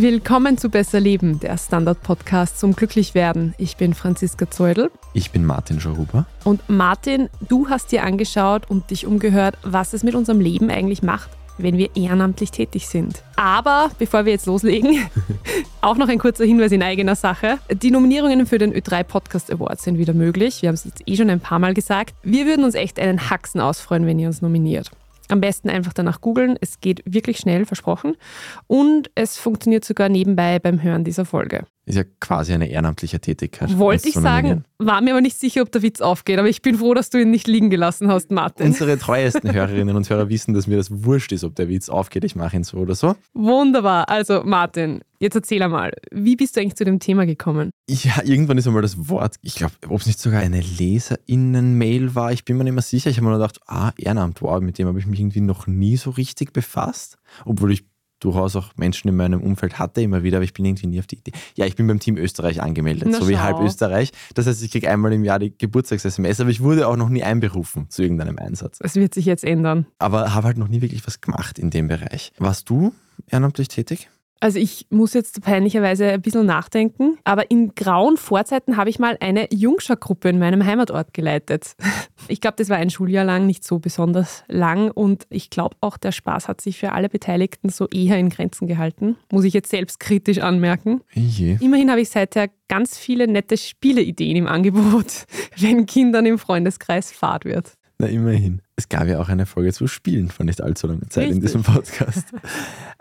Willkommen zu Besser Leben, der Standard-Podcast zum Glücklichwerden. Ich bin Franziska Zeudel. Ich bin Martin Scharuber. Und Martin, du hast dir angeschaut und dich umgehört, was es mit unserem Leben eigentlich macht, wenn wir ehrenamtlich tätig sind. Aber bevor wir jetzt loslegen, auch noch ein kurzer Hinweis in eigener Sache. Die Nominierungen für den Ö3 Podcast Award sind wieder möglich. Wir haben es jetzt eh schon ein paar Mal gesagt. Wir würden uns echt einen Haxen ausfreuen, wenn ihr uns nominiert. Am besten einfach danach googeln. Es geht wirklich schnell, versprochen. Und es funktioniert sogar nebenbei beim Hören dieser Folge. Ist ja quasi eine ehrenamtliche Tätigkeit. Wollte ich sagen, war mir aber nicht sicher, ob der Witz aufgeht. Aber ich bin froh, dass du ihn nicht liegen gelassen hast, Martin. Unsere treuesten Hörerinnen und Hörer wissen, dass mir das wurscht ist, ob der Witz aufgeht. Ich mache ihn so oder so. Wunderbar. Also, Martin, jetzt erzähl einmal, wie bist du eigentlich zu dem Thema gekommen? Ja, irgendwann ist einmal das Wort, ich glaube, ob es nicht sogar eine LeserInnen-Mail war, ich bin mir nicht mehr sicher. Ich habe mir nur gedacht, ah, Ehrenamt, wow, mit dem habe ich mich irgendwie noch nie so richtig befasst. Obwohl ich durchaus auch Menschen in meinem Umfeld hatte, immer wieder, aber ich bin irgendwie nie auf die Idee. Ja, ich bin beim Team Österreich angemeldet, Na, so wie halb Österreich. Das heißt, ich kriege einmal im Jahr die Geburtstags-SMS, aber ich wurde auch noch nie einberufen zu irgendeinem Einsatz. Es wird sich jetzt ändern. Aber habe halt noch nie wirklich was gemacht in dem Bereich. Warst du ehrenamtlich tätig? Also ich muss jetzt peinlicherweise ein bisschen nachdenken, aber in grauen Vorzeiten habe ich mal eine Jungscher-Gruppe in meinem Heimatort geleitet. Ich glaube, das war ein Schuljahr lang, nicht so besonders lang und ich glaube auch, der Spaß hat sich für alle Beteiligten so eher in Grenzen gehalten. Muss ich jetzt selbstkritisch anmerken. Je. Immerhin habe ich seither ganz viele nette Spieleideen im Angebot, wenn Kindern im Freundeskreis Fahrt wird. Na, immerhin. Es gab ja auch eine Folge zu Spielen vor nicht allzu langer Zeit Richtig. in diesem Podcast.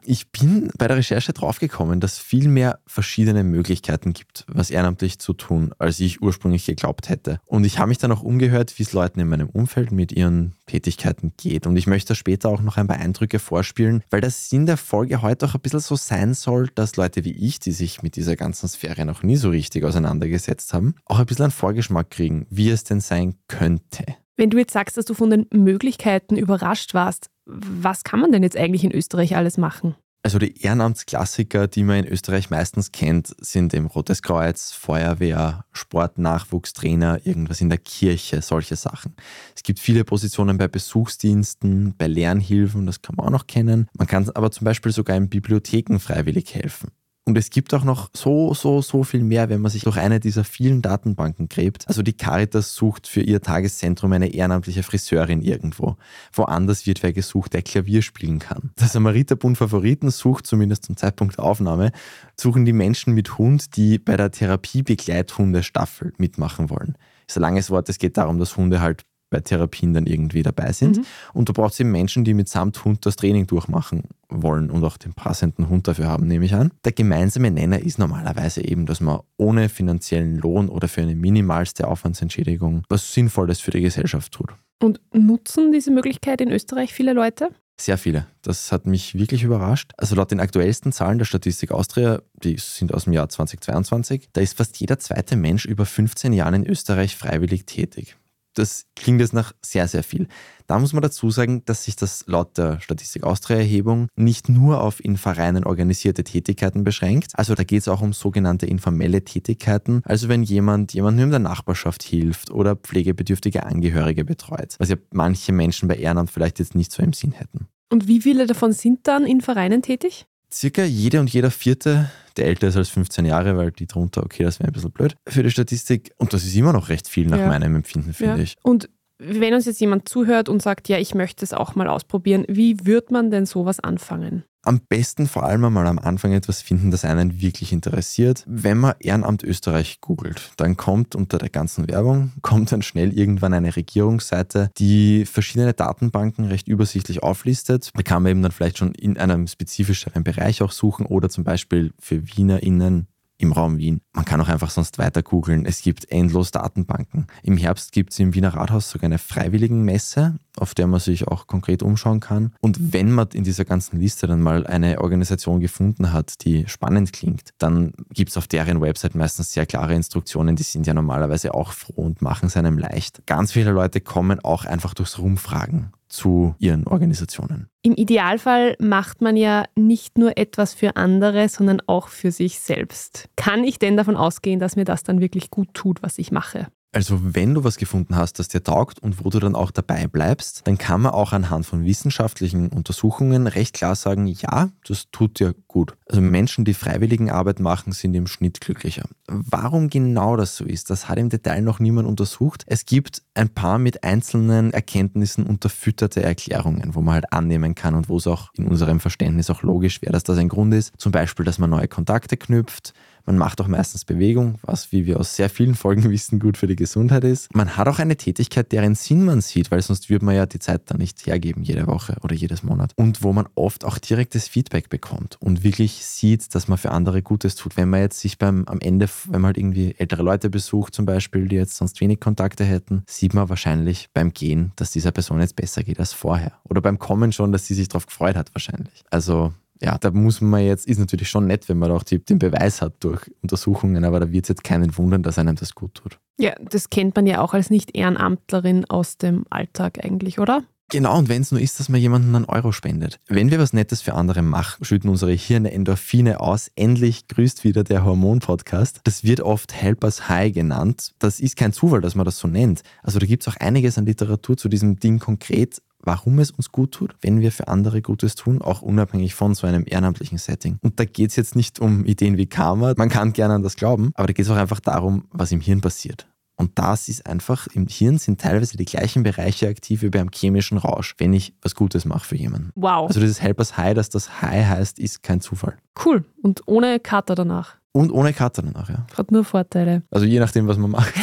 Ich bin bei der Recherche draufgekommen, dass viel mehr verschiedene Möglichkeiten gibt, was ehrenamtlich zu tun, als ich ursprünglich geglaubt hätte. Und ich habe mich dann auch umgehört, wie es Leuten in meinem Umfeld mit ihren Tätigkeiten geht. Und ich möchte später auch noch ein paar Eindrücke vorspielen, weil das Sinn der Folge heute auch ein bisschen so sein soll, dass Leute wie ich, die sich mit dieser ganzen Sphäre noch nie so richtig auseinandergesetzt haben, auch ein bisschen einen Vorgeschmack kriegen, wie es denn sein könnte. Wenn du jetzt sagst, dass du von den Möglichkeiten überrascht warst, was kann man denn jetzt eigentlich in Österreich alles machen? Also die Ehrenamtsklassiker, die man in Österreich meistens kennt, sind eben Rotes Kreuz, Feuerwehr, Sport, Nachwuchstrainer, irgendwas in der Kirche, solche Sachen. Es gibt viele Positionen bei Besuchsdiensten, bei Lernhilfen, das kann man auch noch kennen. Man kann aber zum Beispiel sogar in Bibliotheken freiwillig helfen. Und es gibt auch noch so, so, so viel mehr, wenn man sich durch eine dieser vielen Datenbanken gräbt. Also die Caritas sucht für ihr Tageszentrum eine ehrenamtliche Friseurin irgendwo. Woanders wird wer gesucht, der Klavier spielen kann. Der Samariterbund Favoriten sucht, zumindest zum Zeitpunkt der Aufnahme, suchen die Menschen mit Hund, die bei der Therapiebegleithunde-Staffel mitmachen wollen. Ist ein langes Wort, es geht darum, dass Hunde halt bei Therapien dann irgendwie dabei sind. Mhm. Und du brauchst eben Menschen, die mit samt Hund das Training durchmachen wollen und auch den passenden Hund dafür haben, nehme ich an. Der gemeinsame Nenner ist normalerweise eben, dass man ohne finanziellen Lohn oder für eine minimalste Aufwandsentschädigung was Sinnvolles für die Gesellschaft tut. Und nutzen diese Möglichkeit in Österreich viele Leute? Sehr viele. Das hat mich wirklich überrascht. Also laut den aktuellsten Zahlen der Statistik Austria, die sind aus dem Jahr 2022, da ist fast jeder zweite Mensch über 15 Jahren in Österreich freiwillig tätig das klingt jetzt nach sehr, sehr viel. Da muss man dazu sagen, dass sich das laut der Statistik Austria-Erhebung nicht nur auf in Vereinen organisierte Tätigkeiten beschränkt. Also da geht es auch um sogenannte informelle Tätigkeiten. Also wenn jemand jemandem in der Nachbarschaft hilft oder pflegebedürftige Angehörige betreut, was ja manche Menschen bei Ehrenamt vielleicht jetzt nicht so im Sinn hätten. Und wie viele davon sind dann in Vereinen tätig? Circa jede und jeder vierte, der älter ist als 15 Jahre, weil die drunter, okay, das wäre ein bisschen blöd für die Statistik. Und das ist immer noch recht viel nach ja. meinem Empfinden, finde ja. ich. Und wenn uns jetzt jemand zuhört und sagt, ja, ich möchte es auch mal ausprobieren, wie wird man denn sowas anfangen? Am besten vor allem einmal am Anfang etwas finden, das einen wirklich interessiert. Wenn man Ehrenamt Österreich googelt, dann kommt unter der ganzen Werbung, kommt dann schnell irgendwann eine Regierungsseite, die verschiedene Datenbanken recht übersichtlich auflistet. Da kann man eben dann vielleicht schon in einem spezifischeren Bereich auch suchen oder zum Beispiel für WienerInnen im Raum Wien. Man kann auch einfach sonst weiter googeln. Es gibt endlos Datenbanken. Im Herbst gibt es im Wiener Rathaus sogar eine Freiwilligenmesse, auf der man sich auch konkret umschauen kann. Und wenn man in dieser ganzen Liste dann mal eine Organisation gefunden hat, die spannend klingt, dann gibt es auf deren Website meistens sehr klare Instruktionen. Die sind ja normalerweise auch froh und machen es einem leicht. Ganz viele Leute kommen auch einfach durchs Rumfragen zu ihren Organisationen. Im Idealfall macht man ja nicht nur etwas für andere, sondern auch für sich selbst. Kann ich denn davon ausgehen, dass mir das dann wirklich gut tut, was ich mache? Also wenn du was gefunden hast, das dir taugt und wo du dann auch dabei bleibst, dann kann man auch anhand von wissenschaftlichen Untersuchungen recht klar sagen, ja, das tut dir gut. Also Menschen, die Freiwilligenarbeit machen, sind im Schnitt glücklicher. Warum genau das so ist, das hat im Detail noch niemand untersucht. Es gibt ein paar mit einzelnen Erkenntnissen unterfütterte Erklärungen, wo man halt annehmen kann und wo es auch in unserem Verständnis auch logisch wäre, dass das ein Grund ist. Zum Beispiel, dass man neue Kontakte knüpft, man macht auch meistens Bewegung, was, wie wir aus sehr vielen Folgen wissen, gut für die Gesundheit ist. Man hat auch eine Tätigkeit, deren Sinn man sieht, weil sonst würde man ja die Zeit dann nicht hergeben, jede Woche oder jedes Monat. Und wo man oft auch direktes Feedback bekommt und wirklich sieht, dass man für andere Gutes tut. Wenn man jetzt sich beim, am Ende, wenn man halt irgendwie ältere Leute besucht zum Beispiel, die jetzt sonst wenig Kontakte hätten, sieht man wahrscheinlich beim Gehen, dass dieser Person jetzt besser geht als vorher. Oder beim Kommen schon, dass sie sich darauf gefreut hat wahrscheinlich. Also ja, da muss man jetzt, ist natürlich schon nett, wenn man auch die, den Beweis hat durch Untersuchungen, aber da wird es jetzt keinen wundern, dass einem das gut tut. Ja, das kennt man ja auch als Nicht-Ehrenamtlerin aus dem Alltag eigentlich, oder? Genau, und wenn es nur ist, dass man jemanden einen Euro spendet. Wenn wir was Nettes für andere machen, schütten unsere Hirne Endorphine aus. Endlich grüßt wieder der Hormon-Podcast. Das wird oft Helpers High genannt. Das ist kein Zufall, dass man das so nennt. Also da gibt es auch einiges an Literatur zu diesem Ding konkret warum es uns gut tut, wenn wir für andere Gutes tun, auch unabhängig von so einem ehrenamtlichen Setting. Und da geht es jetzt nicht um Ideen wie Karma, man kann gerne an das glauben, aber da geht es auch einfach darum, was im Hirn passiert. Und das ist einfach, im Hirn sind teilweise die gleichen Bereiche aktiv wie beim chemischen Rausch, wenn ich was Gutes mache für jemanden. Wow. Also dieses Helpers High, dass das High heißt, ist kein Zufall. Cool. Und ohne Kater danach. Und ohne Kater danach, ja. Hat nur Vorteile. Also je nachdem, was man macht.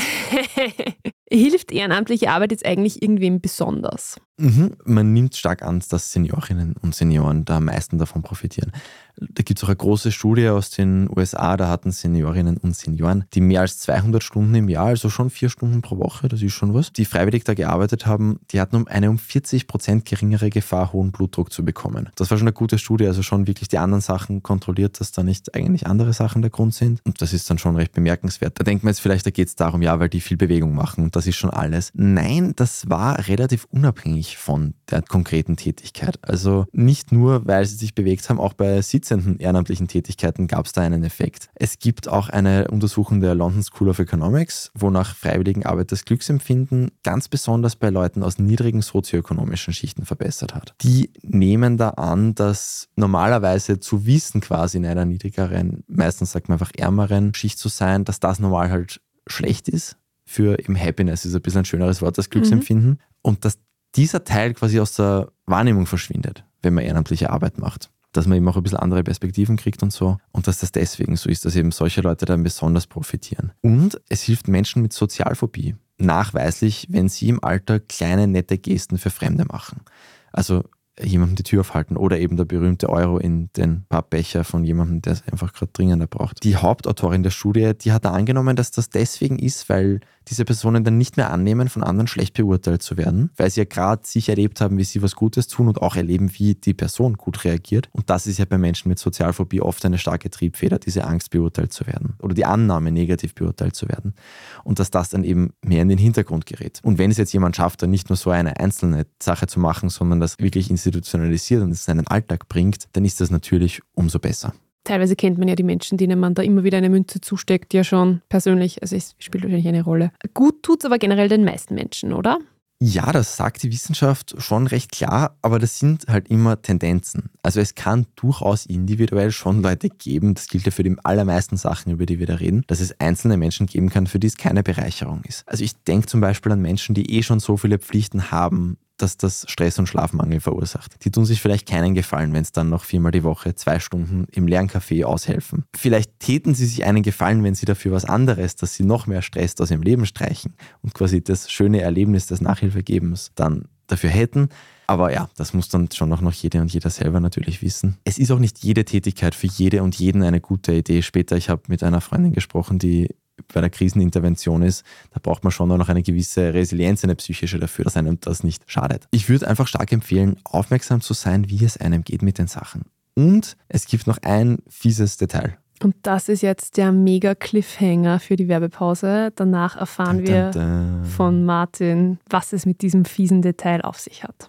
Hilft ehrenamtliche Arbeit jetzt eigentlich irgendwem besonders? Mhm. Man nimmt stark an, dass Seniorinnen und Senioren da am meisten davon profitieren. Da gibt es auch eine große Studie aus den USA, da hatten Seniorinnen und Senioren, die mehr als 200 Stunden im Jahr, also schon vier Stunden pro Woche, das ist schon was, die freiwillig da gearbeitet haben, die hatten um eine um 40 Prozent geringere Gefahr, hohen Blutdruck zu bekommen. Das war schon eine gute Studie, also schon wirklich die anderen Sachen kontrolliert, dass da nicht eigentlich andere Sachen der Grund sind. Und das ist dann schon recht bemerkenswert. Da denkt man jetzt vielleicht, da geht es darum, ja, weil die viel Bewegung machen und das ist schon alles. Nein, das war relativ unabhängig von der konkreten Tätigkeit. Also nicht nur, weil sie sich bewegt haben, auch bei sitzenden ehrenamtlichen Tätigkeiten gab es da einen Effekt. Es gibt auch eine Untersuchung der London School of Economics, wonach Freiwilligenarbeit das Glücksempfinden ganz besonders bei Leuten aus niedrigen sozioökonomischen Schichten verbessert hat. Die nehmen da an, dass normalerweise zu wissen, quasi in einer niedrigeren, meistens sagt man einfach ärmeren Schicht zu sein, dass das normal halt schlecht ist. Für im Happiness ist ein bisschen ein schöneres Wort, das Glücksempfinden. Mhm. Und dass dieser Teil quasi aus der Wahrnehmung verschwindet, wenn man ehrenamtliche Arbeit macht dass man eben auch ein bisschen andere Perspektiven kriegt und so. Und dass das deswegen so ist, dass eben solche Leute dann besonders profitieren. Und es hilft Menschen mit Sozialphobie nachweislich, wenn sie im Alter kleine nette Gesten für Fremde machen. Also jemandem die Tür aufhalten oder eben der berühmte Euro in den Pappbecher von jemandem, der es einfach gerade dringender braucht. Die Hauptautorin der Studie, die hat da angenommen, dass das deswegen ist, weil diese Personen dann nicht mehr annehmen, von anderen schlecht beurteilt zu werden, weil sie ja gerade sich erlebt haben, wie sie was Gutes tun und auch erleben, wie die Person gut reagiert. Und das ist ja bei Menschen mit Sozialphobie oft eine starke Triebfeder, diese Angst beurteilt zu werden oder die Annahme, negativ beurteilt zu werden. Und dass das dann eben mehr in den Hintergrund gerät. Und wenn es jetzt jemand schafft, dann nicht nur so eine einzelne Sache zu machen, sondern das wirklich institutionalisiert und es in seinen Alltag bringt, dann ist das natürlich umso besser. Teilweise kennt man ja die Menschen, denen man da immer wieder eine Münze zusteckt, ja schon persönlich. Also es spielt wahrscheinlich eine Rolle. Gut tut es aber generell den meisten Menschen, oder? Ja, das sagt die Wissenschaft schon recht klar, aber das sind halt immer Tendenzen. Also es kann durchaus individuell schon Leute geben, das gilt ja für die allermeisten Sachen, über die wir da reden, dass es einzelne Menschen geben kann, für die es keine Bereicherung ist. Also ich denke zum Beispiel an Menschen, die eh schon so viele Pflichten haben, dass das Stress und Schlafmangel verursacht. Die tun sich vielleicht keinen Gefallen, wenn es dann noch viermal die Woche zwei Stunden im leeren Café aushelfen. Vielleicht täten sie sich einen Gefallen, wenn sie dafür was anderes, dass sie noch mehr Stress aus ihrem Leben streichen und quasi das schöne Erlebnis des Nachhilfegebens dann dafür hätten. Aber ja, das muss dann schon auch noch jede und jeder selber natürlich wissen. Es ist auch nicht jede Tätigkeit für jede und jeden eine gute Idee. Später, ich habe mit einer Freundin gesprochen, die bei der Krisenintervention ist, da braucht man schon noch eine gewisse Resilienz, eine psychische dafür, dass einem das nicht schadet. Ich würde einfach stark empfehlen, aufmerksam zu sein, wie es einem geht mit den Sachen. Und es gibt noch ein fieses Detail. Und das ist jetzt der mega Cliffhanger für die Werbepause. Danach erfahren wir von Martin, was es mit diesem fiesen Detail auf sich hat.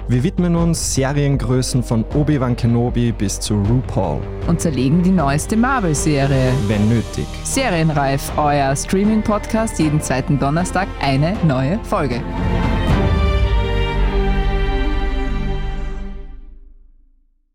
Wir widmen uns Seriengrößen von Obi-Wan Kenobi bis zu RuPaul. Und zerlegen die neueste Marvel-Serie. Wenn nötig. Serienreif, euer Streaming-Podcast, jeden zweiten Donnerstag eine neue Folge.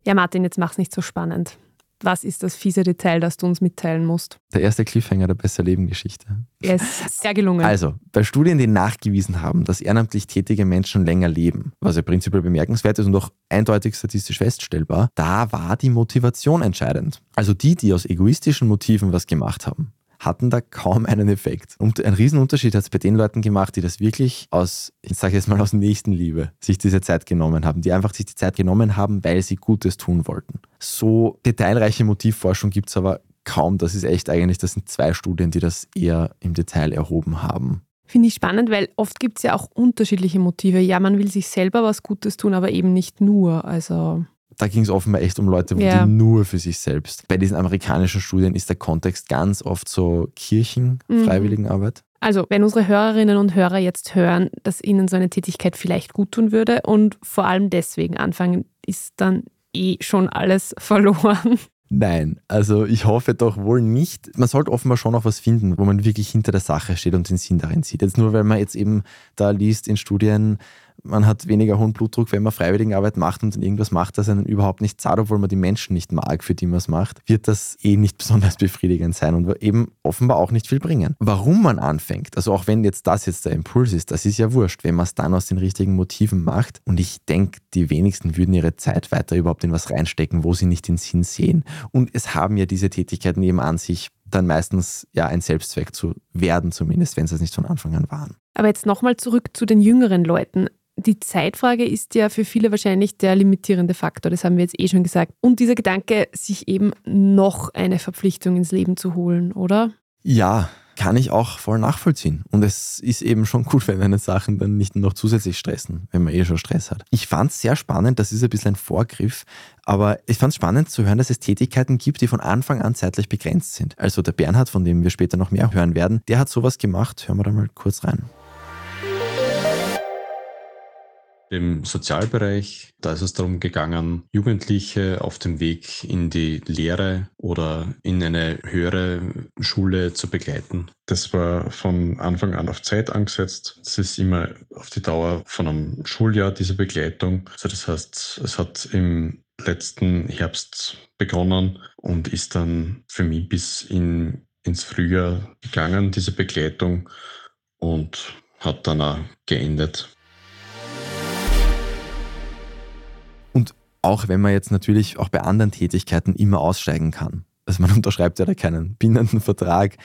Ja, Martin, jetzt mach's nicht so spannend. Was ist das fiese Detail, das du uns mitteilen musst? Der erste Cliffhanger der Besser Leben Geschichte. Er ist sehr gelungen. Also, bei Studien, die nachgewiesen haben, dass ehrenamtlich tätige Menschen länger leben, was ja prinzipiell bemerkenswert ist und auch eindeutig statistisch feststellbar, da war die Motivation entscheidend. Also die, die aus egoistischen Motiven was gemacht haben, hatten da kaum einen Effekt. Und ein Riesenunterschied hat es bei den Leuten gemacht, die das wirklich aus, ich sage jetzt mal aus Nächstenliebe, sich diese Zeit genommen haben, die einfach sich die Zeit genommen haben, weil sie Gutes tun wollten. So detailreiche Motivforschung gibt es aber kaum. Das ist echt eigentlich, das sind zwei Studien, die das eher im Detail erhoben haben. Finde ich spannend, weil oft gibt es ja auch unterschiedliche Motive. Ja, man will sich selber was Gutes tun, aber eben nicht nur. Also da ging es offenbar echt um Leute, Ja. die nur für sich selbst. Bei diesen amerikanischen Studien ist der Kontext ganz oft so Kirchen, Mhm. Freiwilligenarbeit. Also, wenn unsere Hörerinnen und Hörer jetzt hören, dass ihnen so eine Tätigkeit vielleicht gut tun würde und vor allem deswegen anfangen, ist dann eh schon alles verloren. Nein, also ich hoffe doch wohl nicht. Man sollte offenbar schon noch was finden, wo man wirklich hinter der Sache steht und den Sinn darin sieht. Jetzt nur, weil man jetzt eben da liest in Studien, man hat weniger hohen Blutdruck, wenn man Freiwilligenarbeit macht und irgendwas macht, das einen überhaupt nicht zahlt, obwohl man die Menschen nicht mag, für die man es macht, wird das eh nicht besonders befriedigend sein und eben offenbar auch nicht viel bringen. Warum man anfängt, also auch wenn jetzt das jetzt der Impuls ist, das ist ja wurscht, wenn man es dann aus den richtigen Motiven macht. Und ich denke, die wenigsten würden ihre Zeit weiter überhaupt in was reinstecken, wo sie nicht den Sinn sehen. Und es haben ja diese Tätigkeiten eben an sich dann meistens ja ein Selbstzweck zu werden, zumindest wenn sie es nicht von Anfang an waren. Aber jetzt nochmal zurück zu den jüngeren Leuten. Die Zeitfrage ist ja für viele wahrscheinlich der limitierende Faktor, das haben wir jetzt eh schon gesagt. Und dieser Gedanke, sich eben noch eine Verpflichtung ins Leben zu holen, oder? Ja, kann ich auch voll nachvollziehen. Und es ist eben schon gut, wenn eine Sachen dann nicht noch zusätzlich stressen, wenn man eh schon Stress hat. Ich fand es sehr spannend, das ist ein bisschen ein Vorgriff, aber ich fand es spannend zu hören, dass es Tätigkeiten gibt, die von Anfang an zeitlich begrenzt sind. Also der Bernhard, von dem wir später noch mehr hören werden, der hat sowas gemacht. Hören wir da mal kurz rein. Im Sozialbereich, da ist es darum gegangen, Jugendliche auf dem Weg in die Lehre oder in eine höhere Schule zu begleiten. Das war von Anfang an auf Zeit angesetzt. Es ist immer auf die Dauer von einem Schuljahr diese Begleitung. Also das heißt, es hat im letzten Herbst begonnen und ist dann für mich bis in, ins Frühjahr gegangen, diese Begleitung, und hat dann auch geendet. Auch wenn man jetzt natürlich auch bei anderen Tätigkeiten immer aussteigen kann. Also man unterschreibt ja da keinen bindenden Vertrag,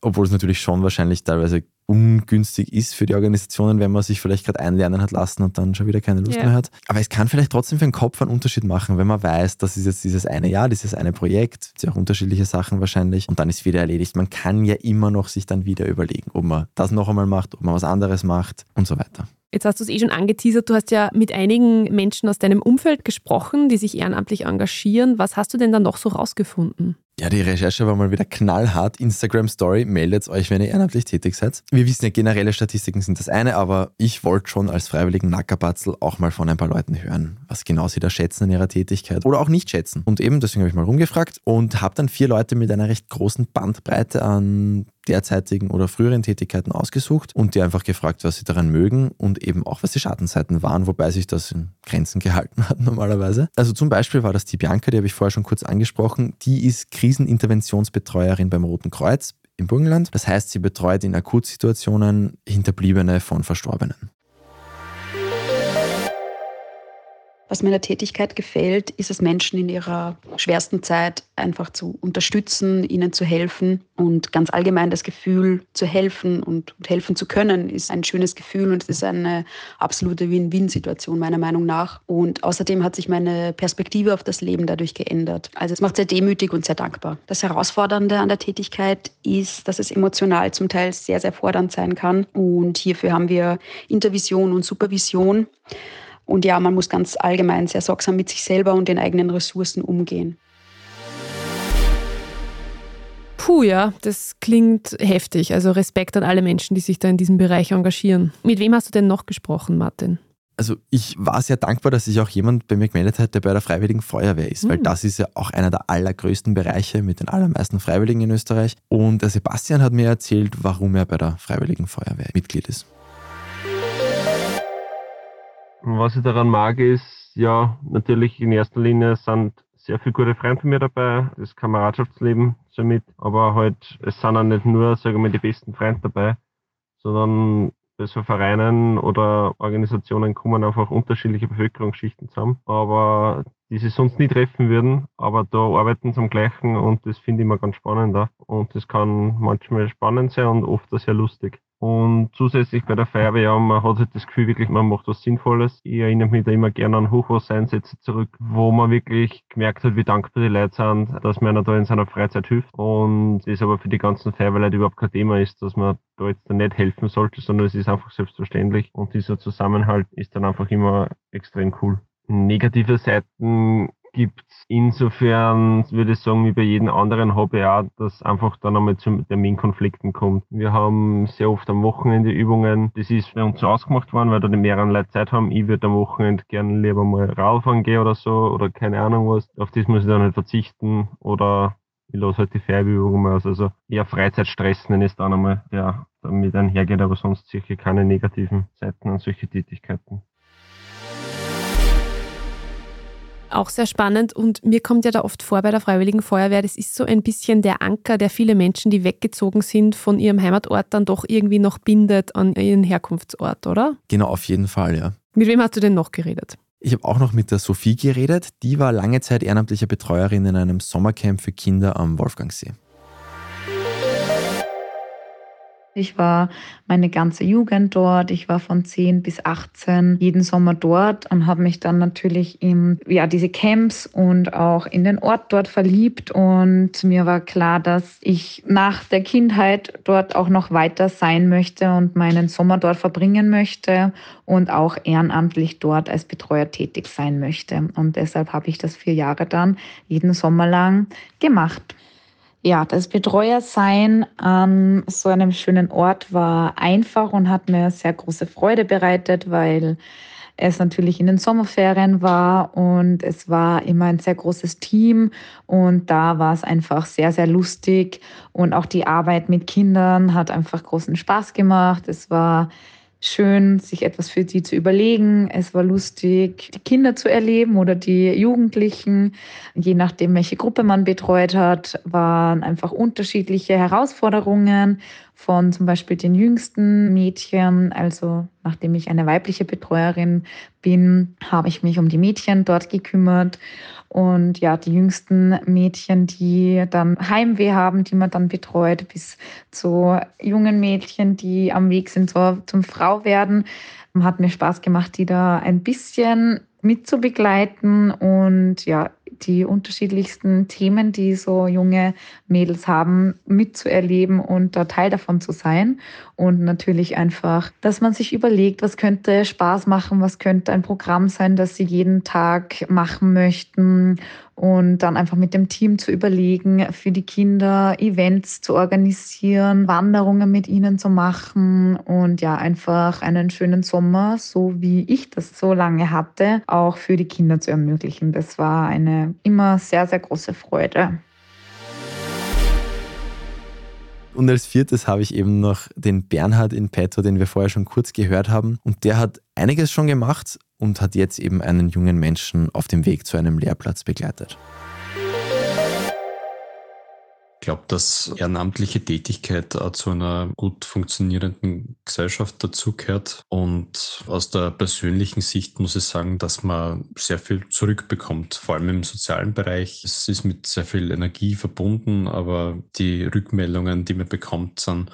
obwohl es natürlich schon wahrscheinlich teilweise ungünstig ist für die Organisationen, wenn man sich vielleicht gerade einlernen hat lassen und dann schon wieder keine Lust Ja. mehr hat. Aber es kann vielleicht trotzdem für den Kopf einen Unterschied machen, wenn man weiß, das ist jetzt dieses eine Jahr, dieses eine Projekt, es sind ja auch unterschiedliche Sachen wahrscheinlich und dann ist wieder erledigt. Man kann ja immer noch sich dann wieder überlegen, ob man das noch einmal macht, ob man was anderes macht und so weiter. Jetzt hast du es eh schon angeteasert, du hast ja mit einigen Menschen aus deinem Umfeld gesprochen, die sich ehrenamtlich engagieren. Was hast du denn da noch so rausgefunden? Ja, die Recherche war mal wieder knallhart. Instagram Story, meldet euch, wenn ihr ehrenamtlich tätig seid. Wir wissen ja, generelle Statistiken sind das eine, aber ich wollte schon als freiwilligen Nackerbatzel auch mal von ein paar Leuten hören, was genau sie da schätzen in ihrer Tätigkeit oder auch nicht schätzen. Und eben, deswegen habe ich mal rumgefragt und habe dann vier Leute mit einer recht großen Bandbreite an derzeitigen oder früheren Tätigkeiten ausgesucht und die einfach gefragt, was sie daran mögen und eben auch, was die Schattenseiten waren, wobei sich das in Grenzen gehalten hat normalerweise. Also zum Beispiel war das die Bianca, die habe ich vorher schon kurz angesprochen, die ist Kriseninterventionsbetreuerin beim Roten Kreuz im Burgenland. Das heißt, sie betreut in Akutsituationen Hinterbliebene von Verstorbenen. Was mir in der Tätigkeit gefällt, ist es Menschen in ihrer schwersten Zeit einfach zu unterstützen, ihnen zu helfen und ganz allgemein das Gefühl zu helfen und, helfen zu können ist ein schönes Gefühl und es ist eine absolute Win-Win-Situation meiner Meinung nach. Und außerdem hat sich meine Perspektive auf das Leben dadurch geändert. Also es macht sehr demütig und sehr dankbar. Das Herausfordernde an der Tätigkeit ist, dass es emotional zum Teil sehr, sehr fordernd sein kann und hierfür haben wir Intervision und Supervision. Und ja, man muss ganz allgemein sehr sorgsam mit sich selber und den eigenen Ressourcen umgehen. Puh, ja, das klingt heftig. Also Respekt an alle Menschen, die sich da in diesem Bereich engagieren. Mit wem hast du denn noch gesprochen, Martin? Also ich war sehr dankbar, dass sich auch jemand bei mir gemeldet hat, der bei der Freiwilligen Feuerwehr ist, mhm. weil das ist ja auch einer der allergrößten Bereiche mit den allermeisten Freiwilligen in Österreich. Und der Sebastian hat mir erzählt, warum er bei der Freiwilligen Feuerwehr Mitglied ist. Was ich daran mag, ist ja natürlich in erster Linie sind sehr viele gute Freunde von mir dabei, das Kameradschaftsleben somit, aber halt es sind auch nicht nur, sagen wir, die besten Freunde dabei, sondern bei so Vereinen oder Organisationen kommen einfach unterschiedliche Bevölkerungsschichten zusammen, aber die sich sonst nie treffen würden, aber da arbeiten zum Gleichen und das finde ich immer ganz spannend da. Und das kann manchmal spannend sein und oft auch sehr lustig. Und zusätzlich bei der Feuerwehr, man hat halt das Gefühl, wirklich, man macht was Sinnvolles. Ich erinnere mich da immer gerne an Hochwassereinsätze zurück, wo man wirklich gemerkt hat, wie dankbar die Leute sind, dass man da in seiner Freizeit hilft. Und das aber für die ganzen Feuerwehrleute überhaupt kein Thema ist, dass man da jetzt nicht helfen sollte, sondern es ist einfach selbstverständlich. Und dieser Zusammenhalt ist dann einfach immer extrem cool. Negative Seiten gibt insofern, würde ich sagen, wie bei jedem anderen Hobby auch, dass einfach dann einmal zu Terminkonflikten kommt. Wir haben sehr oft am Wochenende Übungen. Das ist bei uns so ausgemacht worden, weil da die mehreren Leute Zeit haben. Ich würde am Wochenende gerne lieber mal Radfahren gehen oder so oder keine Ahnung was. Auf das muss ich dann halt verzichten oder ich lasse halt die Feuerwehrübung mal aus. Also eher Freizeitstress nenne ich es dann einmal, der damit einhergeht, aber sonst sicher keine negativen Seiten an solche Tätigkeiten. Auch sehr spannend und mir kommt ja da oft vor bei der Freiwilligen Feuerwehr, das ist so ein bisschen der Anker, der viele Menschen, die weggezogen sind von ihrem Heimatort, dann doch irgendwie noch bindet an ihren Herkunftsort, oder? Genau, auf jeden Fall, ja. Mit wem hast du denn noch geredet? Ich habe auch noch mit der Sophie geredet. Die war lange Zeit ehrenamtliche Betreuerin in einem Sommercamp für Kinder am Wolfgangsee. Ich war meine ganze Jugend dort. Ich war von 10 bis 18 jeden Sommer dort und habe mich dann natürlich in ja, diese Camps und auch in den Ort dort verliebt. Und mir war klar, dass ich nach der Kindheit dort auch noch weiter sein möchte und meinen Sommer dort verbringen möchte und auch ehrenamtlich dort als Betreuer tätig sein möchte. Und deshalb habe ich das vier Jahre dann jeden Sommer lang gemacht. Ja, das Betreuersein an so einem schönen Ort war einfach und hat mir sehr große Freude bereitet, weil es natürlich in den Sommerferien war und es war immer ein sehr großes Team und da war es einfach sehr, sehr lustig und auch die Arbeit mit Kindern hat einfach großen Spaß gemacht. Es war schön, sich etwas für sie zu überlegen. Es war lustig, die Kinder zu erleben oder die Jugendlichen. Je nachdem, welche Gruppe man betreut hat, waren einfach unterschiedliche Herausforderungen von zum Beispiel den jüngsten Mädchen. Also nachdem ich eine weibliche Betreuerin bin, habe ich mich um die Mädchen dort gekümmert. Und ja, die jüngsten Mädchen, die dann Heimweh haben, die man dann betreut, bis zu jungen Mädchen, die am Weg sind so, zum Frauwerden. Hat mir Spaß gemacht, die da ein bisschen mitzubegleiten und ja, die unterschiedlichsten Themen, die so junge Mädels haben, mitzuerleben und da Teil davon zu sein. Und natürlich einfach, dass man sich überlegt, was könnte Spaß machen, was könnte ein Programm sein, das sie jeden Tag machen möchten und dann einfach mit dem Team zu überlegen, für die Kinder Events zu organisieren, Wanderungen mit ihnen zu machen und ja, einfach einen schönen Sommer, so wie ich das so lange hatte, auch für die Kinder zu ermöglichen. Das war eine immer sehr, sehr große Freude. Und als viertes habe ich eben noch den Bernhard in petto, den wir vorher schon kurz gehört haben. Und der hat einiges schon gemacht und hat jetzt eben einen jungen Menschen auf dem Weg zu einem Lehrplatz begleitet. Glaube, dass ehrenamtliche Tätigkeit auch zu einer gut funktionierenden Gesellschaft dazugehört. Und aus der persönlichen Sicht muss ich sagen, dass man sehr viel zurückbekommt, vor allem im sozialen Bereich. Es ist mit sehr viel Energie verbunden, aber die Rückmeldungen, die man bekommt, sind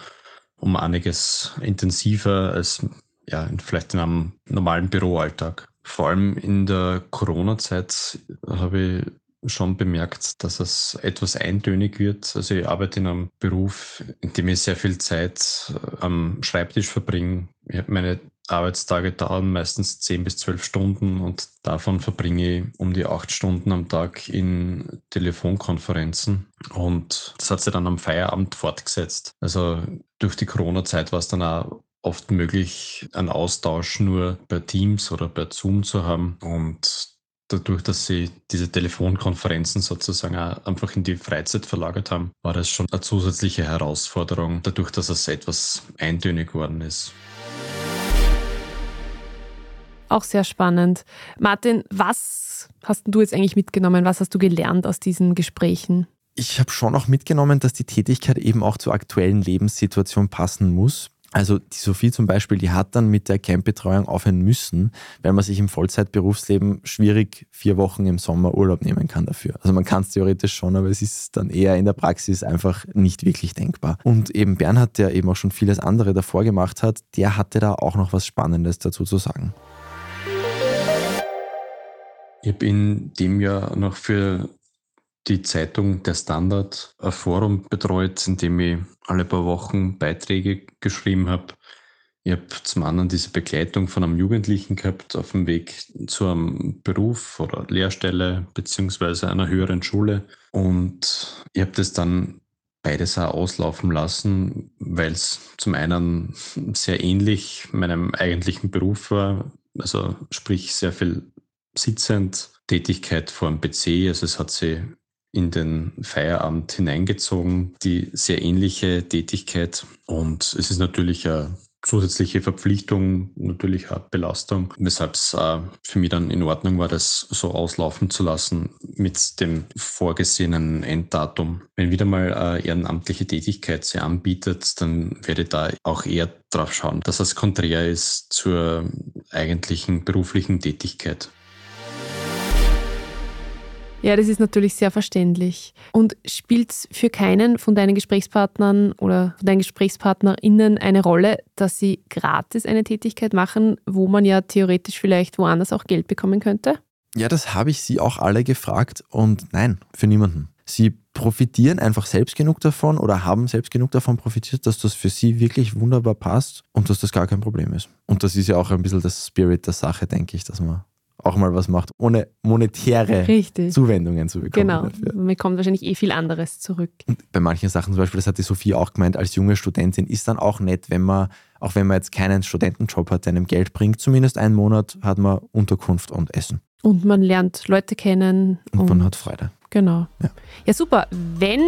um einiges intensiver als ja, vielleicht in einem normalen Büroalltag. Vor allem in der Corona-Zeit habe ich schon bemerkt, dass es etwas eintönig wird. Also ich arbeite in einem Beruf, in dem ich sehr viel Zeit äh, am Schreibtisch verbringe. Meine Arbeitstage dauern meistens 10 bis 12 Stunden und davon verbringe ich um die 8 Stunden am Tag in Telefonkonferenzen. Und das hat sich dann am Feierabend fortgesetzt. Also durch die Corona-Zeit war es dann auch oft möglich, einen Austausch nur per Teams oder per Zoom zu haben. Und dadurch, dass sie diese Telefonkonferenzen sozusagen auch einfach in die Freizeit verlagert haben, war das schon eine zusätzliche Herausforderung, dadurch, dass es etwas eintönig geworden ist. Auch sehr spannend. Martin, was hast du jetzt eigentlich mitgenommen? Was hast du gelernt aus diesen Gesprächen? Ich habe schon auch mitgenommen, dass die Tätigkeit eben auch zur aktuellen Lebenssituation passen muss. Also die Sophie zum Beispiel, die hat dann mit der Campbetreuung aufhören müssen, weil man sich im Vollzeitberufsleben schwierig vier Wochen im Sommer Urlaub nehmen kann dafür. Also man kann es theoretisch schon, aber es ist dann eher in der Praxis einfach nicht wirklich denkbar. Und eben Bernhard, der eben auch schon vieles andere davor gemacht hat, der hatte da auch noch was Spannendes dazu zu sagen. Ich habe in dem Jahr noch für die Zeitung Der Standard ein Forum betreut, in dem ich alle paar Wochen Beiträge geschrieben habe. Ich habe zum anderen diese Begleitung von einem Jugendlichen gehabt auf dem Weg zu einem Beruf oder Lehrstelle beziehungsweise einer höheren Schule. Und ich habe das dann beides auch auslaufen lassen, weil es zum einen sehr ähnlich meinem eigentlichen Beruf war, also sprich sehr viel sitzend, Tätigkeit vor dem PC. Also es hat sie in den Feierabend hineingezogen, die sehr ähnliche Tätigkeit. Und es ist natürlich eine zusätzliche Verpflichtung, natürlich eine Belastung, weshalb es äh, für mich dann in Ordnung war, das so auslaufen zu lassen mit dem vorgesehenen Enddatum. Wenn wieder mal eine ehrenamtliche Tätigkeit sie anbietet, dann werde ich da auch eher drauf schauen, dass das konträr ist zur eigentlichen beruflichen Tätigkeit. Ja, das ist natürlich sehr verständlich. Und spielt es für keinen von deinen Gesprächspartnern oder von deinen GesprächspartnerInnen eine Rolle, dass sie gratis eine Tätigkeit machen, wo man ja theoretisch vielleicht woanders auch Geld bekommen könnte? Ja, das habe ich sie auch alle gefragt und nein, für niemanden. Sie profitieren einfach selbst genug davon oder haben selbst genug davon profitiert, dass das für sie wirklich wunderbar passt und dass das gar kein Problem ist. Und das ist ja auch ein bisschen das Spirit der Sache, denke ich, dass man auch mal was macht, ohne monetäre Richtig. Zuwendungen zu bekommen. Genau, dafür. man bekommt wahrscheinlich eh viel anderes zurück. Und bei manchen Sachen, zum Beispiel, das hat die Sophie auch gemeint, als junge Studentin ist dann auch nett, wenn man, auch wenn man jetzt keinen Studentenjob hat, der einem Geld bringt, zumindest einen Monat hat man Unterkunft und Essen. Und man lernt Leute kennen. Und, und man hat Freude. Genau. Ja. ja, super. Wenn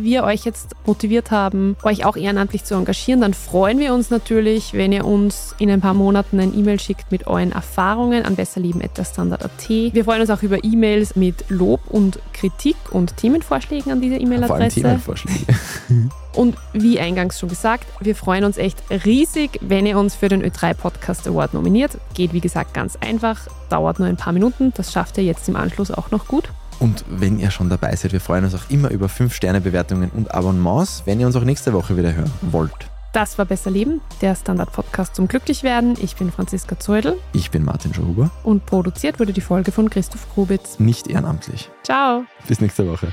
wir euch jetzt motiviert haben, euch auch ehrenamtlich zu engagieren, dann freuen wir uns natürlich, wenn ihr uns in ein paar Monaten ein E-Mail schickt mit euren Erfahrungen an besserleben.standard.at. Wir freuen uns auch über E-Mails mit Lob und Kritik und Themenvorschlägen an diese E-Mail-Adresse. Themenvorschläge. Und wie eingangs schon gesagt, wir freuen uns echt riesig, wenn ihr uns für den Ö3 Podcast Award nominiert. Geht wie gesagt ganz einfach, dauert nur ein paar Minuten, das schafft ihr jetzt im Anschluss auch noch gut. Und wenn ihr schon dabei seid, wir freuen uns auch immer über 5-Sterne-Bewertungen und Abonnements, wenn ihr uns auch nächste Woche wieder hören wollt. Das war Besser Leben, der Standard-Podcast zum Glücklichwerden. Ich bin Franziska Zeudel. Ich bin Martin Schauhuber. Und produziert wurde die Folge von Christoph Grubitz. Nicht ehrenamtlich. Ciao. Bis nächste Woche.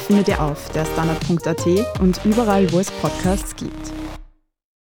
findet ihr auf der Standard.at und überall, wo es Podcasts gibt.